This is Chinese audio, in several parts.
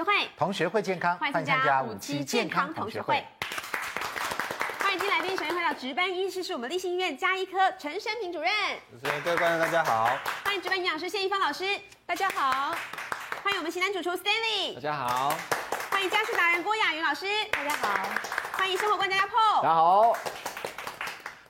学会，同学会健康，欢迎参加五期健康同学会。欢迎新来宾，首先欢迎值班医师是我们立新医院加医科陈生平主任。主持人、各位观众大家好。欢迎值班营养师谢一芳老师，大家好。欢迎我们型男主厨 Stanley，大家好。欢迎家事达人郭雅云老师，大家好。欢迎生活观察家 Paul，大家好。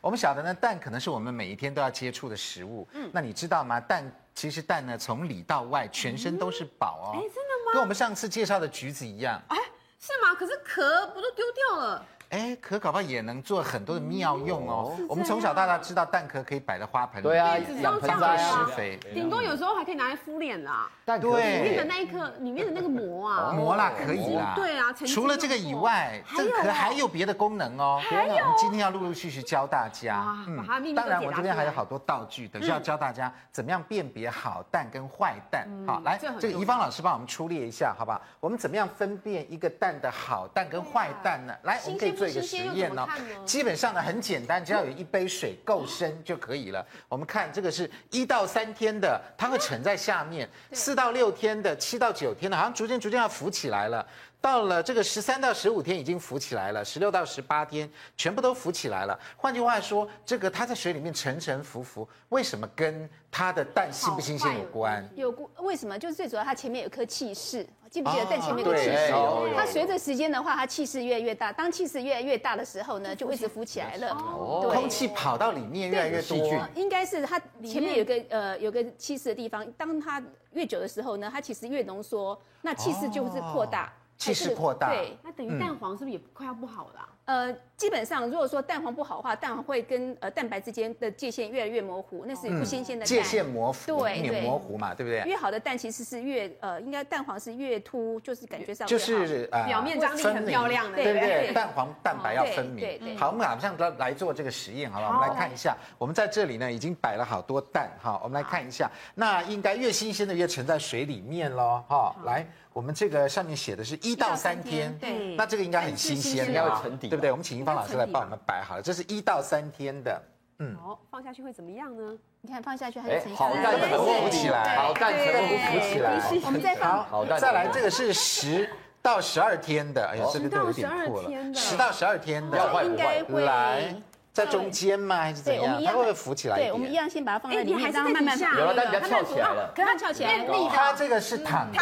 我们晓得呢，蛋可能是我们每一天都要接触的食物。嗯，那你知道吗？蛋其实蛋呢，从里到外全身都是宝哦。哎，真的吗？跟我们上次介绍的橘子一样。哎，是吗？可是壳不都丢掉了？哎，壳搞不好也能做很多的妙用哦。我们从小到大知道蛋壳可以摆在花盆里，对啊，养盆栽施肥，顶多有时候还可以拿来敷脸啦。蛋壳里面的那一颗，里面的那个膜啊，膜啦可以啦。对啊，除了这个以外，这个壳还有别的功能哦。还有，我们今天要陆陆续续教大家。嗯，当然我这边还有好多道具，等下要教大家怎么样辨别好蛋跟坏蛋。好，来，这个怡芳老师帮我们出列一下，好不好？我们怎么样分辨一个蛋的好蛋跟坏蛋呢？来，我们可以做一个实验呢。基本上呢很简单，只要有一杯水够深就可以了。我们看这个是一到三天的，它会沉在下面；四到六天的，七到九天的，好像逐渐逐渐要浮起来了。到了这个十三到十五天已经浮起来了，十六到十八天全部都浮起来了。换句话说，这个它在水里面沉沉浮浮，为什么跟它的蛋新不新鲜有关？有关？为什么？就是最主要它前面有颗气室，记不记得蛋前面有个气室？它随着时间的话，它气室越来越大。当气室越来越大的时候呢，就会一直浮起来了。哦，空气跑到里面越来越多。应该是它前面有个呃有个气室的地方，当它越久的时候呢，它其实越浓缩，那气室就是扩大。气势扩大，对，那等于蛋黄是不是也快要不好了？呃，基本上如果说蛋黄不好的话，蛋黄会跟呃蛋白之间的界限越来越模糊，那是不新鲜的蛋。界限模糊，对，对，模糊嘛，对不对？越好的蛋其实是越呃，应该蛋黄是越凸，就是感觉上就是呃表面张力很漂亮的，对不对？蛋黄蛋白要分明。对对。好，我们马上来来做这个实验，好了，我们来看一下。我们在这里呢已经摆了好多蛋，哈，我们来看一下。那应该越新鲜的越沉在水里面喽，哈，来。我们这个上面写的是一到三天，对，那这个应该很新鲜，应该会沉底，对不对？我们请英芳老师来帮我们摆好了，这是一到三天的，嗯，好，放下去会怎么样呢？你看放下去还是沉好蛋全部浮起来，好蛋全部浮起来，我们再放，好，再来这个是十到十二天的，哎呀，这个都有点破了，十到十二天的，应该会来。在中间吗？还是怎样？它会不会浮起来？对，我们一样先把它放在里面，让它慢慢有了，但比较翘起来了。可它翘起来，它这个是躺的，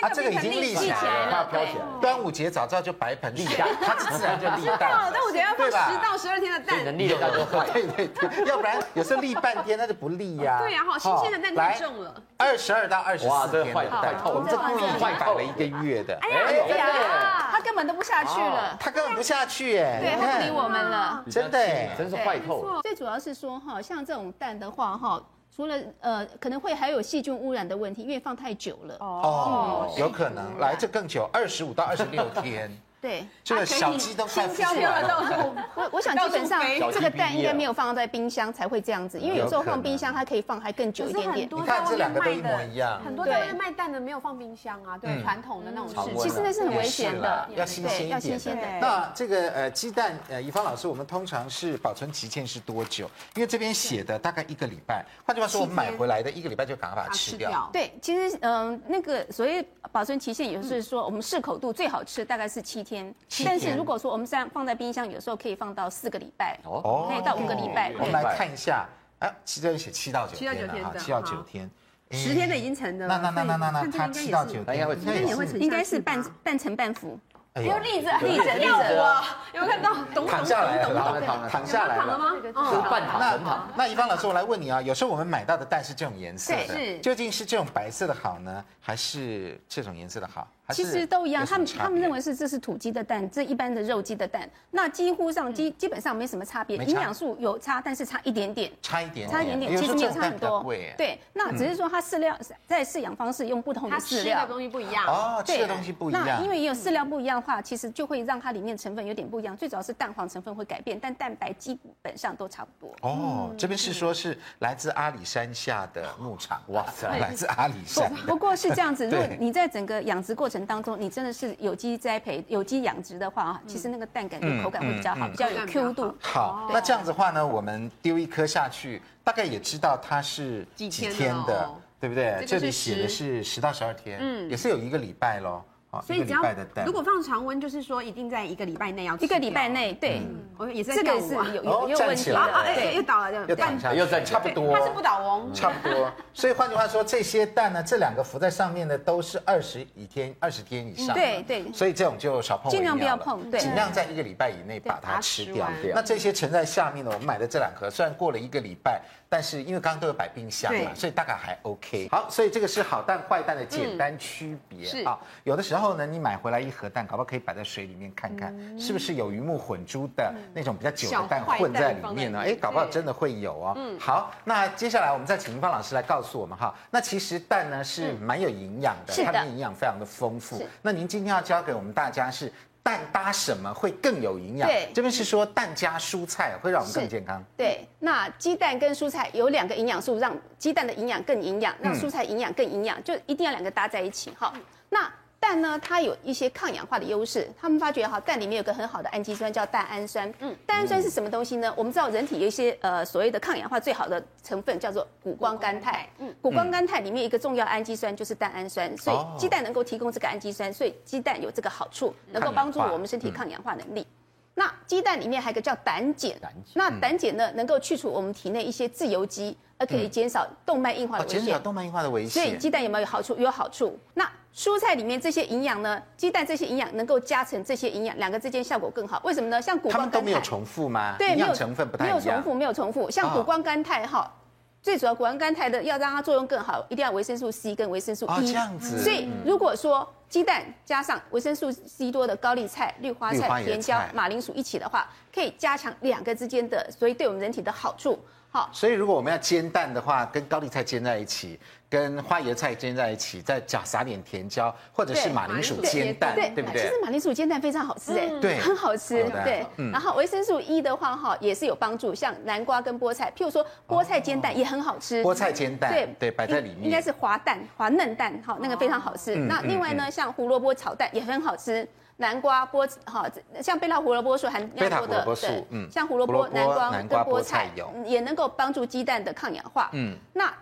它这个已经立起来了，它飘起来。端午节早知道就摆盆立蛋，它 自然就立蛋。端午节要放十到十二天的蛋，能立的蛋就快。对对对，要不然有时候立半天它就不立呀。对呀，好新鲜的蛋太重了。二十二到二十四天的蛋，我们这故意坏摆了一个月的。哎呀，它根本都不下去了，他根本不下去哎，对，他不理我们了，真的哎，真是坏透。最主要是说哈，像这种蛋的话哈，除了呃可能会还有细菌污染的问题，因为放太久了。哦，有可能来这更久，二十五到二十六天。对，这个小鸡都快孵出来了。我我想基本上这个蛋应该没有放在冰箱才会这样子，因为有时候放冰箱它可以放还更久一点点。你看这两个都一模一样。很多在卖蛋的没有放冰箱啊，对，传统的那种是，其实那是很危险的，要新鲜一点。要新鲜的。那这个呃鸡蛋呃宜芳老师，我们通常是保存期限是多久？因为这边写的大概一个礼拜。换句话说，我们买回来的一个礼拜就赶快把它吃掉。对，其实嗯那个所谓保存期限也就是说我们适口度最好吃大概是七天。但是如果说我们这样放在冰箱，有时候可以放到四个礼拜，哦，可以到五个礼拜。我们来看一下，哎，其实写七到九天，七到九天，十天的已经成的。那那那那那那，它七到九天，应该也会，应该是半半成半浮。有例子，例子，例子哇！有没有看到？躺下来了，躺下来了。躺了吗？就是半躺，半躺。那一般老师，我来问你啊，有时候我们买到的蛋是这种颜色的，究竟是这种白色的好呢，还是这种颜色的好？其实都一样，他们他们认为是这是土鸡的蛋，这一般的肉鸡的蛋，那几乎上基基本上没什么差别，营养素有差，但是差一点点，差一点，差一点点，其实没有差很多。对，那只是说它饲料在饲养方式用不同的饲料，吃的东西不一样。哦，吃的东西不一样。那因为有饲料不一样的话，其实就会让它里面成分有点不一样。最主要是蛋黄成分会改变，但蛋白基本上都差不多。哦，这边是说是来自阿里山下的牧场，哇塞，来自阿里山。不过是这样子，如果你在整个养殖过程当中，你真的是有机栽培、有机养殖的话啊，其实那个蛋感觉口感会比较好，比较有 Q 度。好，那这样子的话呢，我们丢一颗下去，大概也知道它是几天的，对不对？这里写的是十到十二天，嗯，也是有一个礼拜喽。所以只要如果放常温，就是说一定在一个礼拜内要一个礼拜内，对，我也是这个是有有有问题了，对，又倒了，又躺下，又在差不多，它是不倒翁，差不多。所以换句话说，这些蛋呢，这两个浮在上面的都是二十一天、二十天以上，对对。所以这种就少碰，尽量不要碰，对，尽量在一个礼拜以内把它吃掉。那这些沉在下面的，我们买的这两盒，虽然过了一个礼拜。但是因为刚刚都有摆冰箱嘛，所以大概还 OK。好，所以这个是好蛋坏蛋的简单区别啊。有的时候呢，你买回来一盒蛋，搞不好可以摆在水里面看看，是不是有鱼目混珠的那种比较久的蛋混在里面呢？哎，搞不好真的会有哦。嗯，好，那接下来我们再请怡芳老师来告诉我们哈。那其实蛋呢是蛮有营养的，它的营养非常的丰富。那您今天要教给我们大家是。蛋搭什么会更有营养？对，这边是说蛋加蔬菜会让我们更健康。对，那鸡蛋跟蔬菜有两个营养素，让鸡蛋的营养更营养，让蔬菜营养更营养，就一定要两个搭在一起哈。那。蛋呢，它有一些抗氧化的优势。他们发觉哈，蛋里面有个很好的氨基酸叫蛋氨酸。嗯，蛋氨酸是什么东西呢？我们知道人体有一些呃所谓的抗氧化最好的成分叫做谷胱甘肽。嗯，谷胱甘肽里面一个重要氨基酸就是蛋氨酸，所以鸡蛋能够提供这个氨基酸，所以鸡蛋有这个好处，能够帮助我们身体抗氧化能力。那鸡蛋里面还有一个叫胆碱，那胆碱呢能够去除我们体内一些自由基，而可以减少动脉硬化的危险。减少动脉硬化的危险。所以鸡蛋有没有好处？有好处。那蔬菜里面这些营养呢？鸡蛋这些营养能够加成这些营养，两个之间效果更好。为什么呢？像谷胱甘肽，它们都没有重复吗？对，没有成分不太一样。没有重复，没有重复。像谷胱甘肽哈，最主要谷胱甘肽的要让它作用更好，一定要维生素 C 跟维生素 E。哦，这样子。所以如果说鸡蛋加上维生素 C 多的高丽菜、绿花菜、甜椒、马铃薯一起的话，可以加强两个之间的，所以对我们人体的好处。好，所以如果我们要煎蛋的话，跟高丽菜煎在一起。跟花椰菜煎在一起，再加撒点甜椒，或者是马铃薯煎蛋，对不对？其实马铃薯煎蛋非常好吃哎，对，很好吃，对。然后维生素 E 的话哈，也是有帮助，像南瓜跟菠菜，譬如说菠菜煎蛋也很好吃。菠菜煎蛋，对对，摆在里面。应该是滑蛋、滑嫩蛋，哈，那个非常好吃。那另外呢，像胡萝卜炒蛋也很好吃。南瓜、菠哈，像贝塔胡萝卜素含量多的，对，嗯，像胡萝卜、南瓜跟菠菜也能够帮助鸡蛋的抗氧化。嗯，那。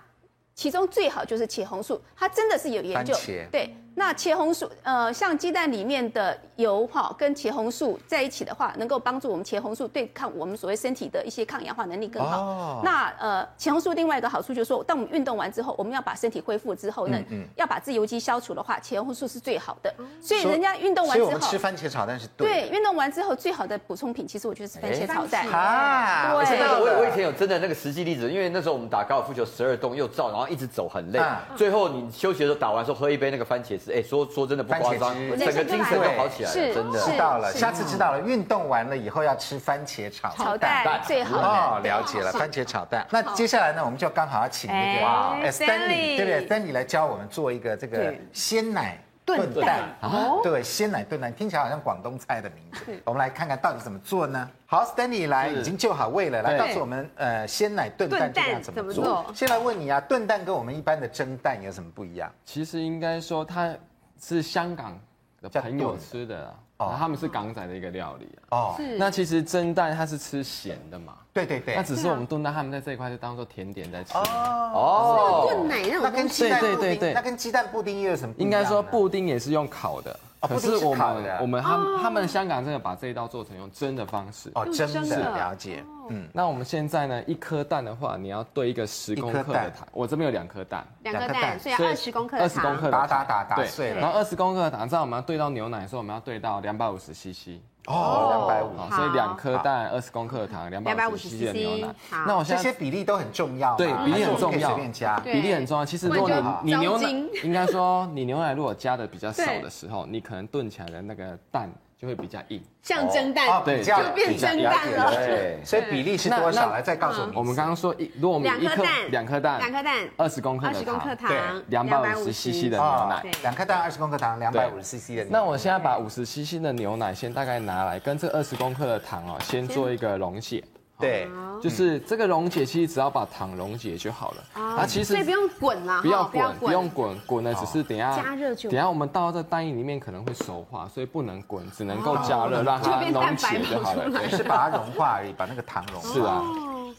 其中最好就是茄红素，它真的是有研究，对。那茄红素，呃，像鸡蛋里面的油哈，跟茄红素在一起的话，能够帮助我们茄红素对抗我们所谓身体的一些抗氧化能力更好。哦。那呃，茄红素另外一个好处就是说，当我们运动完之后，我们要把身体恢复之后呢，嗯，要把自由基消除的话，茄红素是最好的。所以人家运动完之后，所以我们吃番茄炒蛋是对。对，运动完之后最好的补充品，其实我觉得是番茄炒蛋。啊。对。我我以前有真的那个实际例子，因为那时候我们打高尔夫球，十二洞又照，然后一直走很累，最后你休息的时候打完之后喝一杯那个番茄汁，哎，说说真的。番茄汁，整个精神都好起来了，真的。知道了，下次知道了。运动完了以后要吃番茄炒炒蛋，最好哦。了解了，番茄炒蛋。那接下来呢，我们就刚好要请那个哇，Stanley，对不对？Stanley 来教我们做一个这个鲜奶炖蛋。哦，对，鲜奶炖蛋听起来好像广东菜的名字。我们来看看到底怎么做呢？好，Stanley 来，已经就好位了，来告诉我们，呃，鲜奶炖蛋这样怎么做？先来问你啊，炖蛋跟我们一般的蒸蛋有什么不一样？其实应该说它。是香港的朋友吃的，哦，他们是港仔的一个料理哦。那其实蒸蛋它是吃咸的嘛？对对对。那只是我们炖蛋，他们在这一块就当做甜点在吃。哦。炖奶那种东西。对对对对。那跟鸡蛋布丁又有什么？应该说布丁也是用烤的。可是我们我们他们他们香港真的把这一道做成用蒸的方式。哦，蒸的。了解，嗯，那我们现在呢，一颗蛋的话，你要兑一个十公克的糖，我这边有两颗蛋，两颗蛋，所以二十公克，二十公克打打打打碎，然后二十公克的糖，这样我们要兑到牛奶的时候，我们要兑到两百五十 CC。哦，两百五，所以两颗蛋，二十公克的糖，两百五十 CC 的牛奶。那我现在这些比例都很重要，对，比例很重要，随便加，比例很重要。其实如果你你牛奶，应该说你牛奶如果加的比较少的时候，你可能炖起来的那个蛋就会比较硬，像蒸蛋，对，就变蒸蛋了。对，所以比例是多少？来再告诉我们。我们刚刚说一，如果我们一颗两颗蛋，两颗蛋，二十公克的糖，对，两百五十 CC 的牛奶，两颗蛋二十公克糖，两百五十 CC 的牛奶。那我现在把五十 CC 的牛奶先大概拿来跟这二十公克的糖哦，先做一个溶解。对，就是这个溶解，其实只要把糖溶解就好了。啊，其实所以不用滚啦，不要滚，不用滚，滚了只是等下加热就。等下我们倒到这蛋液里面可能会熟化，所以不能滚，只能够加热让它溶解就好了。只是把它融化而已，把那个糖融化。是啊，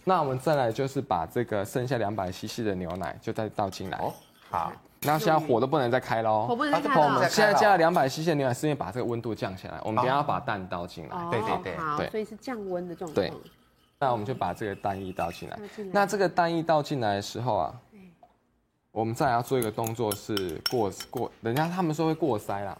那我们再来就是把这个剩下两百 CC 的牛奶就再倒进来。哦好，那现在火都不能再开喽，火不能再开了。我们现在加了两百 CC 的牛奶，是因为把这个温度降下来。我们等下要把蛋倒进来。对对对，好，所以是降温的状态。对，那我们就把这个蛋液倒进来。那这个蛋液倒进来的时候啊，我们再要做一个动作是过过，人家他们说会过筛啦。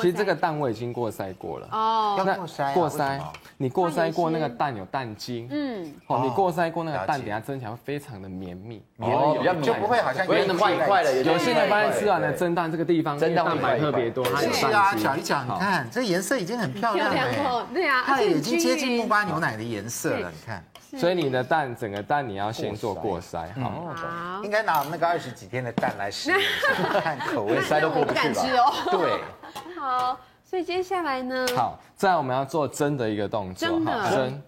其实这个蛋我已经过筛过了。哦，要过筛，过筛，你过筛过那个蛋有蛋精，嗯，哦，你过筛过那个蛋，等下蒸起来会非常的绵密，哦，就不会好像有点块块的。有些人发现吃完了蒸蛋这个地方，蒸蛋白特别多，是啊，讲一讲，你看这颜色已经很漂亮了，对啊，它已经接近木瓜牛奶的颜色了，你看。所以你的蛋，整个蛋你要先做过筛，好，应该拿那个二十几天的蛋来试一下，看口味。筛都过不去吧。对。好，所以接下来呢？好，再来我们要做蒸的一个动作，蒸的蒸。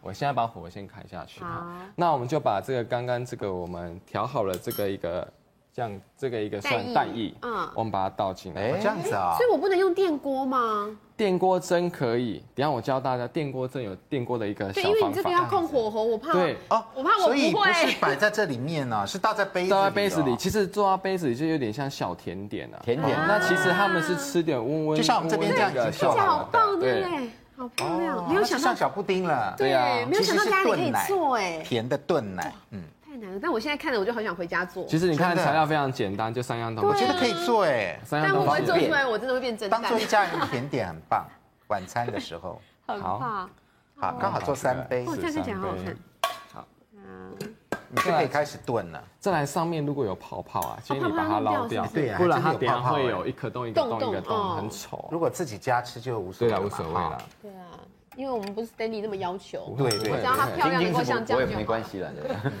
我现在把火先开下去。好，那我们就把这个刚刚这个我们调好了这个一个。像这个一个算蛋液，嗯，我们把它倒进来，这样子啊，所以我不能用电锅吗？电锅蒸可以，等下我教大家电锅蒸有电锅的一个小方法。对，因为你这个要控火候，我怕对哦，我怕我不会。所以不是摆在这里面呢，是倒在杯子里。倒在杯子里，其实做到杯子里就有点像小甜点啊。甜点，那其实他们是吃点温温，就像我们这边这样子，看起来好棒，对不对？好漂亮，没有想到像小布丁了，对啊，没有想到家里可以做哎，甜的炖奶，嗯。但我现在看了，我就好想回家做。其实你看材料非常简单，就三样东西。我觉得可以做哎，三样东西。但会不会做出来，我真的会变蒸蛋。当做一家人的甜点很棒，晚餐的时候。很棒。好，刚好做三杯。哦，这样看起来好好看。好，嗯，你就可以开始炖了。再来上面如果有泡泡啊，请你把它捞掉，对，不然它等下会有一颗洞一个洞一个洞，很丑。如果自己家吃就无所谓了，无所谓了。对啊。因为我们不是 Stanley 那么要求，对对，只要它漂亮能够像这样就没关系了，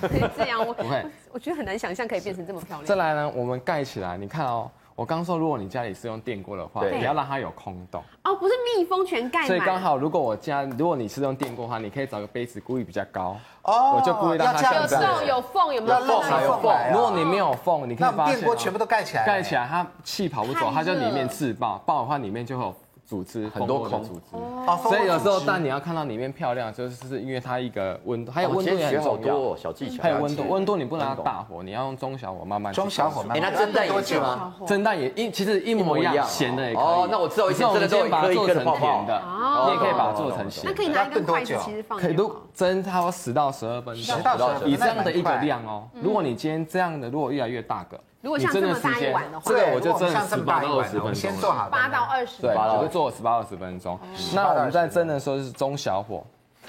可 以这样，我 不会，我觉得很难想象可以变成这么漂亮。再来呢，我们盖起来，你看哦，我刚说如果你家里是用电锅的话，你要让它有空洞。哦，不是密封全盖。所以刚好，如果我家如果你是用电锅的话，你可以找个杯子故意比较高，哦，我就故意让它有洞有缝，有没有缝？有缝。如果你没有缝，你可以把电锅全部都盖起来，盖起来它气跑不走，它就里面自爆，爆的话里面就会有。组织很多孔组织，所以有时候蛋你要看到里面漂亮，就是是因为它一个温度，还有温度也很重要，小技巧。还有温度，温度你不能大火，你要用中小火慢慢。中小火慢慢。那蒸蛋多久吗？蒸蛋也一其实一模一样，咸的也可以。哦，那我知道，以后先把它做成甜的，你也可以把它做成咸。那可以拿一根筷子其实放。可以都蒸差不多十到十二分钟，十到十二分钟，以这样的一个量哦。如果你今天这样的，如果越来越大个。如果像这么大一碗的话，这个我就蒸十八到二十分钟。先做好八到二十，对，我就做十八二十分钟。那我们在蒸的时候是中小火。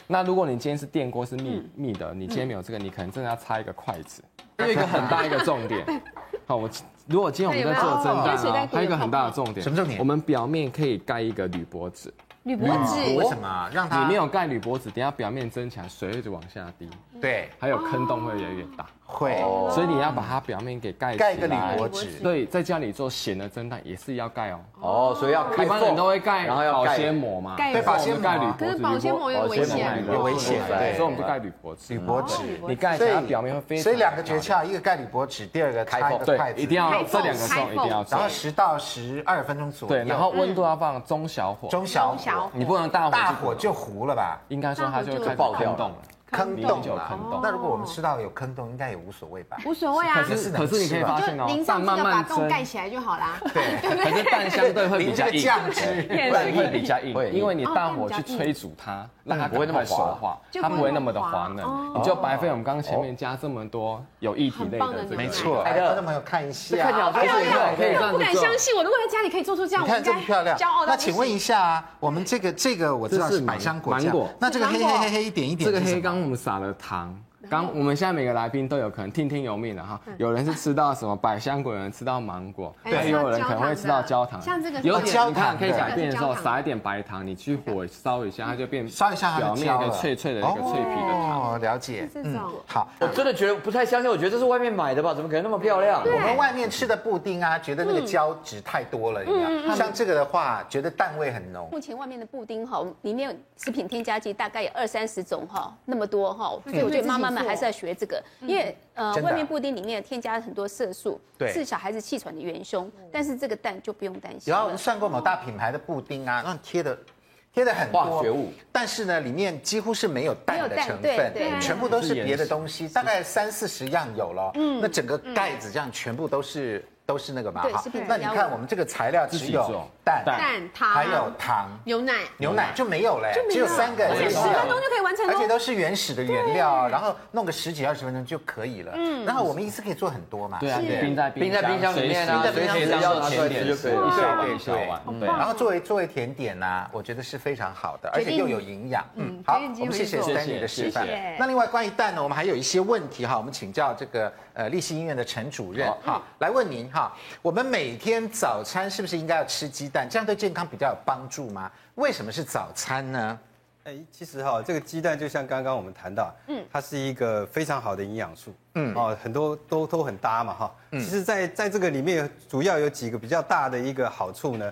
那如果你今天是电锅是密密的，你今天没有这个，你可能真的要插一个筷子。还有一个很大一个重点，好，我如果今天我们在做蒸蛋啊，还有一个很大的重点，什么重点？我们表面可以盖一个铝箔纸。铝箔纸为什么？让它你没有盖铝箔纸，等下表面蒸起来，水一直往下滴。对，还有坑洞会越来越大。会，所以你要把它表面给盖起来。盖个铝箔纸。对，在家里做咸的蒸蛋也是要盖哦。哦，所以要一般人都会盖，然后要保鲜膜嘛。对，保鲜膜。可是保鲜膜有危险，有危险。对，所以我们就盖铝箔纸。铝箔纸，你盖起来它表面会非常。所以两个诀窍，一个盖铝箔纸，第二个开一个筷子。一定要这两个动一定要。然后十到十二分钟左右。对，然后温度要放中小火。中小火，你不能大火。大火就糊了吧？应该说它就会爆掉了。坑洞就有坑洞，那如果我们吃到有坑洞，应该也无所谓吧？无所谓啊，可是可是你可以发现哦，蛋慢慢把洞盖起来就好啦。对，可是蛋相对会比较硬，蛋会比较硬，会因为你大火去催煮它，让它不会那么熟滑，它不会那么的滑嫩。你就白费我们刚刚前面加这么多有液体类的，没错。来，观众朋友看一下，看起来好漂亮，不敢相信，我如果在家里可以做出这样，你看这么漂亮，骄傲。那请问一下啊，我们这个这个我知道是百香果酱，那这个黑黑黑黑一点一点，这个黑刚我们撒了糖。刚我们现在每个来宾都有可能听天由命的哈，有人是吃到什么百香果，有人吃到芒果，对，也有人可能会吃到焦糖。像这个有焦糖可以改变的时候，撒一点白糖，你去火烧一下，它就变烧一下，表面一个脆脆的一个脆皮的糖。哦，了解。嗯，好，我真的觉得不太相信，我觉得这是外面买的吧？怎么可能那么漂亮？我们外面吃的布丁啊，觉得那个胶质太多了，你知道？像这个的话，觉得蛋味很浓。目前外面的布丁哈，里面食品添加剂大概有二三十种哈，那么多哈，所以我觉得妈妈们。还是要学这个，因为呃，外面布丁里面添加了很多色素，对，是小孩子气喘的元凶。但是这个蛋就不用担心。然后我们算过某大品牌的布丁啊，那贴的贴的很多化学物，但是呢，里面几乎是没有蛋的成分，全部都是别的东西，大概三四十样有了。嗯，那整个盖子这样全部都是。都是那个嘛。哈，那你看我们这个材料只有蛋、蛋、糖，还有糖、牛奶，牛奶就没有了，只有三个，而且十分钟就可以完成，而且都是原始的原料，然后弄个十几二十分钟就可以了。嗯，然后我们一次可以做很多嘛。对啊，冰在冰在冰箱里面啊，随时要拿出来吃就可以了。对对对，然后作为作为甜点呢，我觉得是非常好的，而且又有营养。嗯，好，我们谢谢 Stanley 的示范。那另外关于蛋呢，我们还有一些问题哈，我们请教这个呃立新医院的陈主任哈，来问您哈，我们每天早餐是不是应该要吃鸡蛋？这样对健康比较有帮助吗？为什么是早餐呢？哎，其实哈，这个鸡蛋就像刚刚我们谈到，嗯，它是一个非常好的营养素，嗯，哦，很多都都很搭嘛，哈。其实，在在这个里面，主要有几个比较大的一个好处呢。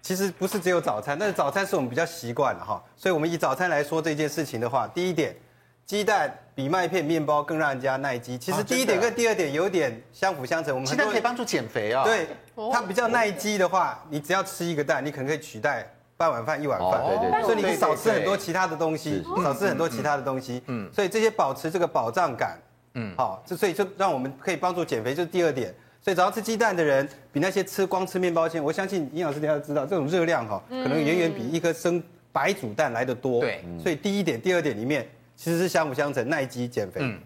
其实不是只有早餐，但是早餐是我们比较习惯的哈。所以，我们以早餐来说这件事情的话，第一点，鸡蛋比麦片、面包更让人家耐饥。其实第一点跟第二点有点相辅相成。我们鸡蛋可以帮助减肥啊。对，它比较耐饥的话，你只要吃一个蛋，你可能可以取代。半碗饭一碗饭，对对对，所以你可以少吃很多其他的东西，少吃很多其他的东西，嗯，所以这些保持这个饱胀感，嗯，好，这所以就让我们可以帮助减肥，就是第二点。所以只要吃鸡蛋的人，比那些吃光吃面包馅，我相信营养师你要知道，这种热量哈，可能远远比一颗生白煮蛋来的多，对，所以第一点、第二点里面其实是相辅相成，耐饥减肥。嗯，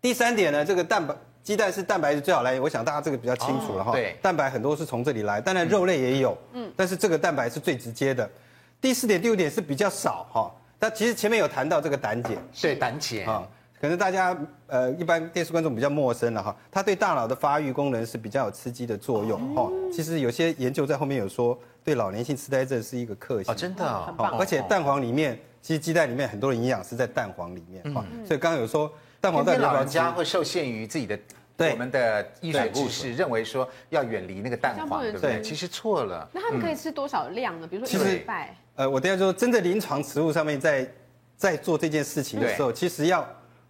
第三点呢，这个蛋白。鸡蛋是蛋白质最好来源，我想大家这个比较清楚了哈。对，蛋白很多是从这里来，当然肉类也有。嗯，但是这个蛋白是最直接的。第四点、第五点是比较少哈。但其实前面有谈到这个胆碱，对胆碱啊，可能大家呃一般电视观众比较陌生了哈。它对大脑的发育功能是比较有刺激的作用哈。其实有些研究在后面有说，对老年性痴呆症是一个克星。哦，真的啊，而且蛋黄里面，其实鸡蛋里面很多的营养是在蛋黄里面哈。所以刚刚有说。蛋黄在，老人家会受限于自己的对我们的医学知识，认为说要远离那个蛋黄，对不对？其实错了。那他们可以吃多少量呢？比如说一个礼拜。呃，我等下说，真的临床食物上面在在做这件事情的时候，其实要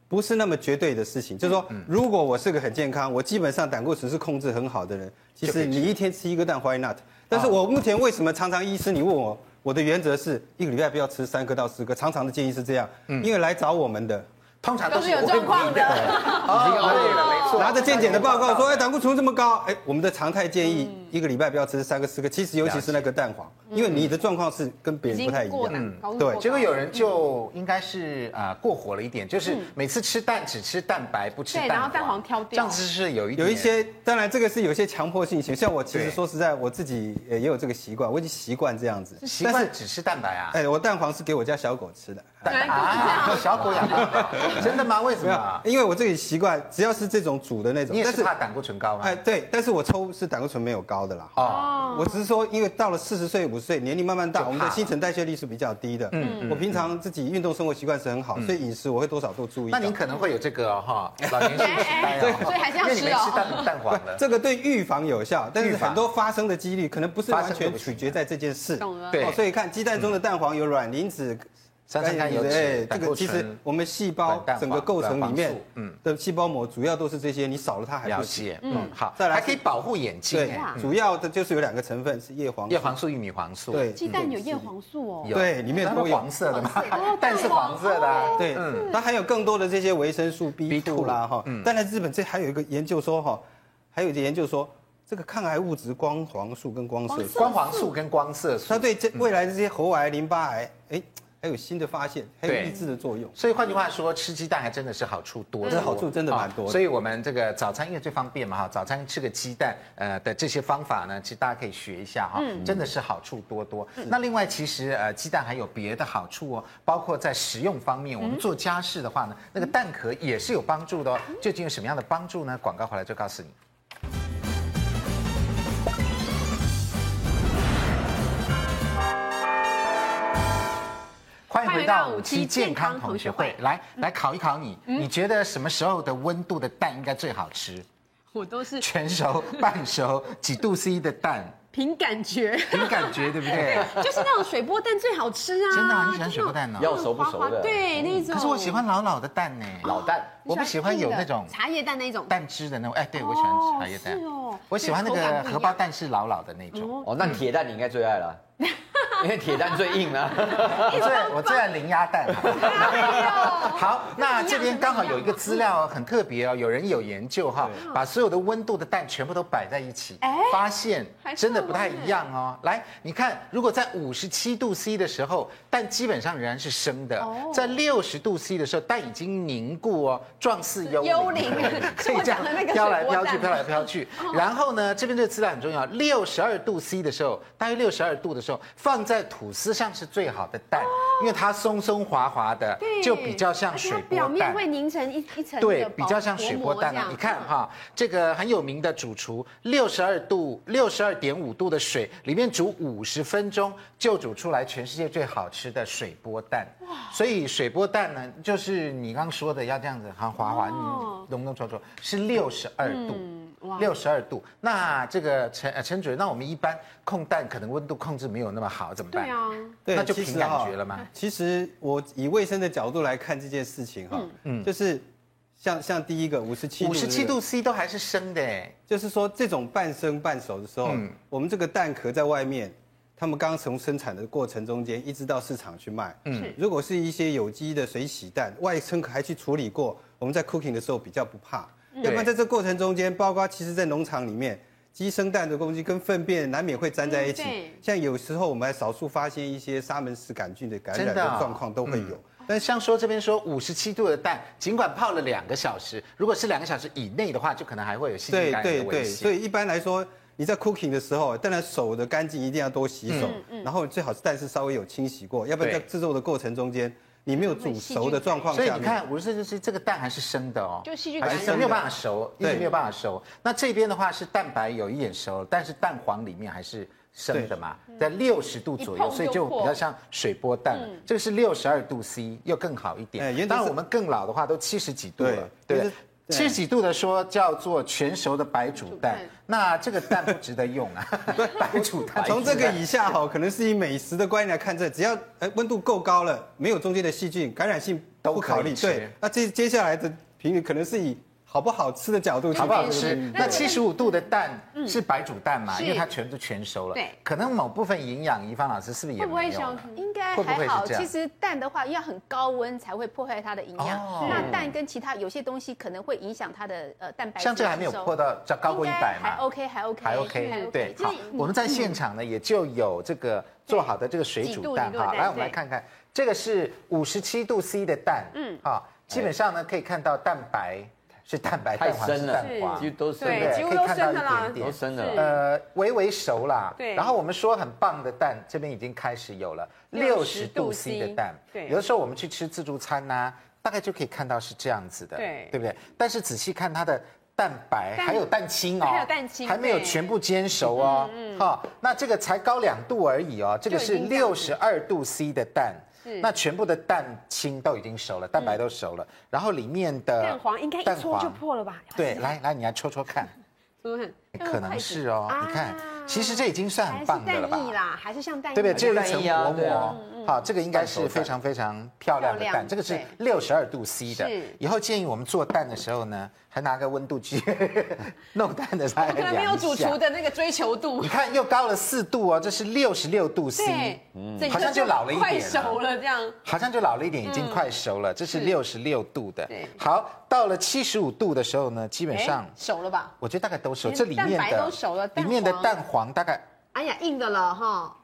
不是那么绝对的事情。就是说，如果我是个很健康，我基本上胆固醇是控制很好的人，其实你一天吃一个蛋，Why not？但是我目前为什么常常医师你问我，我的原则是一个礼拜不要吃三颗到四颗，常常的建议是这样，因为来找我们的。通常都是有状况的，已经熬夜了，没错。拿着健检的报告说，哎，胆固醇这么高，哎，我们的常态建议一个礼拜不要吃三个四个，其实尤其是那个蛋黄，因为你的状况是跟别人不太一样。嗯，对。结果有人就应该是啊过火了一点，就是每次吃蛋只吃蛋白不吃蛋黄，然后蛋黄挑掉。这样子是有一有一些，当然这个是有些强迫性型，像我其实说实在，我自己也有这个习惯，我已经习惯这样子。习惯只吃蛋白啊？哎，我蛋黄是给我家小狗吃的。啊，小狗养的，真的吗？为什么？因为我这里习惯，只要是这种煮的那种。你也是怕胆固醇高吗？哎，对，但是我抽是胆固醇没有高的啦。哦，我只是说，因为到了四十岁、五十岁，年龄慢慢大，我们的新陈代谢率是比较低的。嗯，我平常自己运动生活习惯是很好，所以饮食我会多少都注意。那您可能会有这个哈，老年性痴呆，对，所以还是要吃哦。蛋蛋黄的，这个对预防有效，但是很多发生的几率可能不是完全取决在这件事。懂了。对，所以看鸡蛋中的蛋黄有卵磷脂。三酸甘油酯，这个其实我们细胞整个构成里面，嗯，的细胞膜主要都是这些，你少了它还不行。嗯，好，再来还可以保护眼睛。对，主要的就是有两个成分是叶黄素、叶黄素、玉米黄素。对，鸡蛋有叶黄素哦。对，里面都有黄色的嘛，蛋 是黄色的。对，嗯，它还有更多的这些维生素 B two 啦，哈。嗯。但在日本这还有一个研究说，哈，还有一个研究说，这个抗癌物质光黄素跟光色素，光黄素跟光色素，它对这未来的这些喉癌、淋巴癌，哎。还有新的发现，还有抑制的作用。所以换句话说，吃鸡蛋还真的是好处多。这好处真的蛮多。所以我们这个早餐因为最方便嘛哈，早餐吃个鸡蛋，呃的这些方法呢，其实大家可以学一下哈，真的是好处多多。那另外其实呃鸡蛋还有别的好处哦，包括在食用方面，我们做家事的话呢，那个蛋壳也是有帮助的哦。究竟有什么样的帮助呢？广告回来就告诉你。欢迎回到五期健康同学会，来来考一考你，你觉得什么时候的温度的蛋应该最好吃？我都是全熟、半熟、几度 C 的蛋，凭感觉，凭感觉，对不对？就是那种水波蛋最好吃啊！真的，你喜欢水波蛋呢？要熟不熟的？对，那种。可是我喜欢老老的蛋呢，老蛋，我不喜欢有那种茶叶蛋那种蛋汁的那种。哎，对，我喜欢茶叶蛋。哦，我喜欢那个荷包蛋是老老的那种。哦，那铁蛋你应该最爱了。因为铁蛋最硬啊。我最我最爱零鸭蛋。好，那这边刚好有一个资料很特别哦，有人有研究哈，把所有的温度的蛋全部都摆在一起，发现真的不太一样哦。来，你看，如果在五十七度 C 的时候，蛋基本上仍然是生的；在六十度 C 的时候，蛋已经凝固哦，状似幽幽灵，可以这样飘来飘去，飘来飘去。然后呢，这边这个资料很重要，六十二度 C 的时候，大约六十二度的时候，放在吐司上是最好的蛋，因为它松松滑滑的，就比较像水波蛋，表面会凝成一一层，对，比较像水波蛋。你看哈，这个很有名的主厨，六十二度、六十二点五度的水里面煮五十分钟，就煮出来全世界最好吃的水波蛋。所以水波蛋呢，就是你刚刚说的要这样子，很滑滑，浓浓稠稠，是六十二度。六十二度，那这个陈呃陈主任，那我们一般控蛋可能温度控制没有那么好，怎么办？对啊，那就凭感觉了嘛？其实我以卫生的角度来看这件事情哈，嗯，就是像像第一个五十七度，五十七度 C 都还是生的哎，就是说这种半生半熟的时候，我们这个蛋壳在外面，他们刚刚从生产的过程中间一直到市场去卖，嗯，如果是一些有机的水洗蛋，外层还去处理过，我们在 cooking 的时候比较不怕。要不然在这过程中间，包括其实，在农场里面，鸡生蛋的东西跟粪便难免会粘在一起。像有时候我们还少数发现一些沙门氏杆菌的感染的状况都会有。但像说这边说五十七度的蛋，尽管泡了两个小时，如果是两个小时以内的话，就可能还会有细菌感染的危险。对对对，所以一般来说，你在 cooking 的时候，当然手的干净一定要多洗手，然后最好是蛋是稍微有清洗过，要不然在制作的过程中间。你没有煮熟的状况下，所以你看，五十四就是这个蛋还是生的哦，就细菌还是没有办法熟，一直没有办法熟。那这边的话是蛋白有一点熟，但是蛋黄里面还是生的嘛，在六十度左右，所以就比较像水波蛋了。这个是六十二度 C，又更好一点。当然我们更老的话都七十几度了，对。七十几度的说叫做全熟的白煮蛋，那这个蛋不值得用啊。白煮蛋。从这个以下哈，可能是以美食的观念来看，这只要呃温度够高了，没有中间的细菌，感染性都不考虑。对，那接接下来的频率可能是以。好不好吃的角度，好不好吃？那七十五度的蛋是白煮蛋嘛？因为它全都全熟了。对，可能某部分营养，宜芳老师是不是也没有？应该还好。其实蛋的话要很高温才会破坏它的营养。那蛋跟其他有些东西可能会影响它的呃蛋白。像这个还没有破到较高过一百嘛？还 OK，还 OK，还 OK。对，好，我们在现场呢也就有这个做好的这个水煮蛋哈。来，我们来看看，这个是五十七度 C 的蛋，嗯，好，基本上呢可以看到蛋白。是蛋白，太深了，几乎都生的，可以看到一点点，都呃，微微熟啦。对。然后我们说很棒的蛋，这边已经开始有了六十度 C 的蛋。对。有的时候我们去吃自助餐呐，大概就可以看到是这样子的，对，对不对？但是仔细看它的蛋白还有蛋清哦，还有蛋清，还没有全部煎熟哦。嗯。好，那这个才高两度而已哦，这个是六十二度 C 的蛋。那全部的蛋清都已经熟了，蛋白都熟了，然后里面的蛋黄应该一搓就破了吧？对，来来，你来戳戳看，可能是哦，你看，其实这已经算很棒的了吧？还是像蛋液，对不对？这一层薄膜，好，这个应该是非常非常漂亮的蛋，这个是六十二度 C 的。以后建议我们做蛋的时候呢，还拿个温度计 弄蛋的时候，可能没有主厨的那个追求度。你看又高了四度哦，这是六十六度 C，嗯，好像就老了一点，快熟了这样，好像就老了一点，已经快熟了。这是六十六度的，好，到了七十五度的时候呢，基本上熟了吧？我觉得大概都熟，这里面的里面的蛋黄大概，哎呀，硬的了哈。